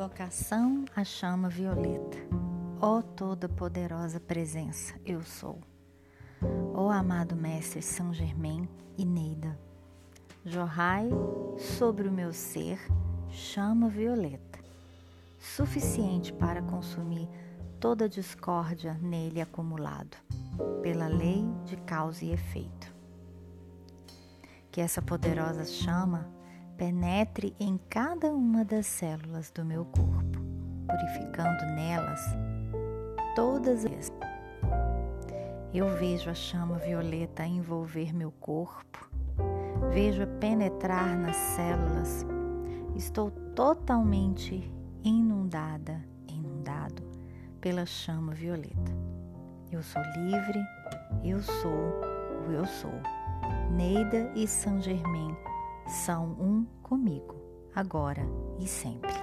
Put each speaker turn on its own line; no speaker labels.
Invocação à chama violeta. Ó oh, toda poderosa presença, eu sou. Ó oh, amado mestre São Germain e Neida, jorrai sobre o meu ser chama violeta, suficiente para consumir toda discórdia nele acumulado, pela lei de causa e efeito. Que essa poderosa chama penetre em cada uma das células do meu corpo, purificando nelas todas as. Eu vejo a chama violeta envolver meu corpo, vejo-a penetrar nas células. Estou totalmente inundada, inundado pela chama violeta. Eu sou livre, eu sou o eu sou. Neida e Saint Germain são um comigo, agora e sempre.